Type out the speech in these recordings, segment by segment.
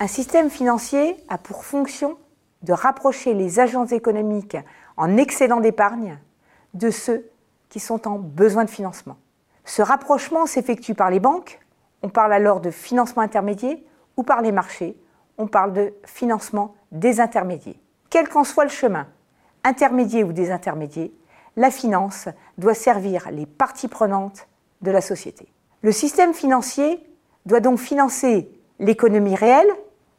Un système financier a pour fonction de rapprocher les agents économiques en excédent d'épargne de ceux qui sont en besoin de financement. Ce rapprochement s'effectue par les banques, on parle alors de financement intermédiaire, ou par les marchés, on parle de financement désintermédiaire. Quel qu'en soit le chemin, intermédiaire ou désintermédiaire, la finance doit servir les parties prenantes de la société. Le système financier doit donc financer l'économie réelle,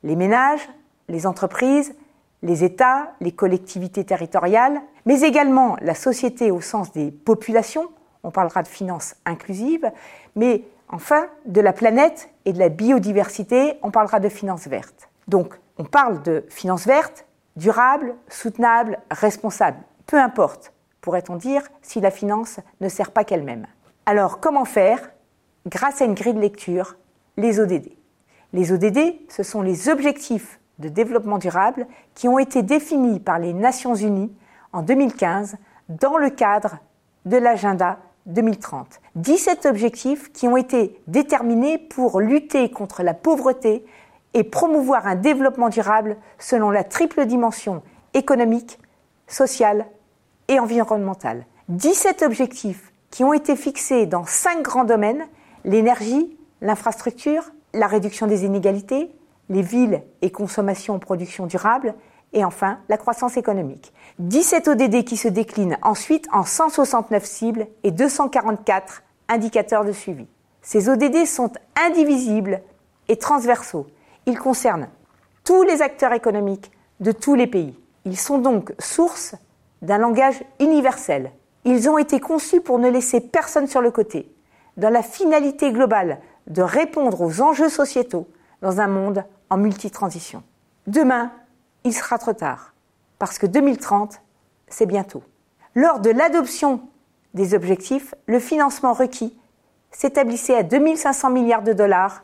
les ménages, les entreprises, les États, les collectivités territoriales, mais également la société au sens des populations, on parlera de finances inclusives, mais enfin de la planète et de la biodiversité, on parlera de finances vertes. Donc on parle de finances vertes, durables, soutenables, responsables, peu importe, pourrait-on dire, si la finance ne sert pas qu'elle-même. Alors comment faire? Grâce à une grille de lecture, les ODD. Les ODD, ce sont les objectifs de développement durable qui ont été définis par les Nations Unies en 2015 dans le cadre de l'agenda 2030. 17 objectifs qui ont été déterminés pour lutter contre la pauvreté et promouvoir un développement durable selon la triple dimension économique, sociale et environnementale. 17 objectifs qui ont été fixés dans cinq grands domaines, l'énergie, l'infrastructure, la réduction des inégalités, les villes et consommation production durable, et enfin la croissance économique. 17 ODD qui se déclinent ensuite en 169 cibles et 244 indicateurs de suivi. Ces ODD sont indivisibles et transversaux. Ils concernent tous les acteurs économiques de tous les pays. Ils sont donc source d'un langage universel. Ils ont été conçus pour ne laisser personne sur le côté, dans la finalité globale de répondre aux enjeux sociétaux dans un monde en multitransition. Demain, il sera trop tard, parce que 2030, c'est bientôt. Lors de l'adoption des objectifs, le financement requis s'établissait à 2500 milliards de dollars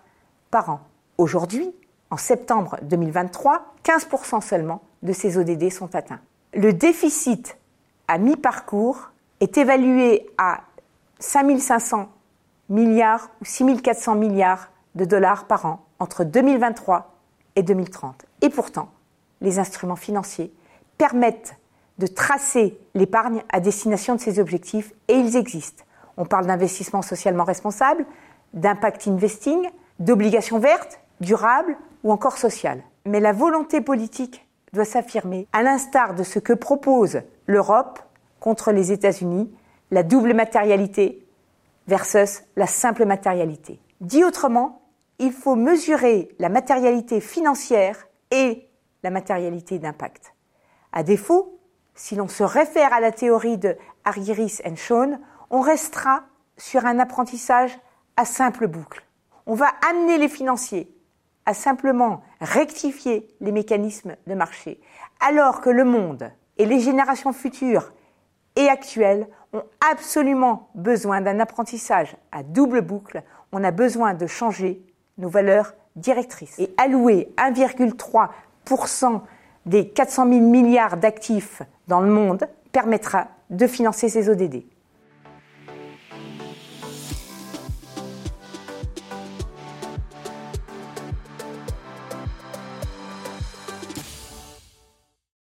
par an. Aujourd'hui, en septembre 2023, 15% seulement de ces ODD sont atteints. Le déficit à mi-parcours est évalué à 5500 milliards ou 6400 milliards de dollars par an entre 2023 et 2030. Et pourtant, les instruments financiers permettent de tracer l'épargne à destination de ces objectifs et ils existent. On parle d'investissement socialement responsable, d'impact investing, d'obligations vertes, durables ou encore sociales. Mais la volonté politique doit s'affirmer, à l'instar de ce que propose l'Europe contre les États-Unis, la double matérialité versus la simple matérialité. Dit autrement, il faut mesurer la matérialité financière et la matérialité d'impact. À défaut, si l'on se réfère à la théorie de Argyris et Schoen, on restera sur un apprentissage à simple boucle. On va amener les financiers à simplement rectifier les mécanismes de marché, alors que le monde et les générations futures et actuelles ont absolument besoin d'un apprentissage à double boucle. On a besoin de changer nos valeurs directrices et allouer 1,3% des 400 000 milliards d'actifs dans le monde permettra de financer ces ODD.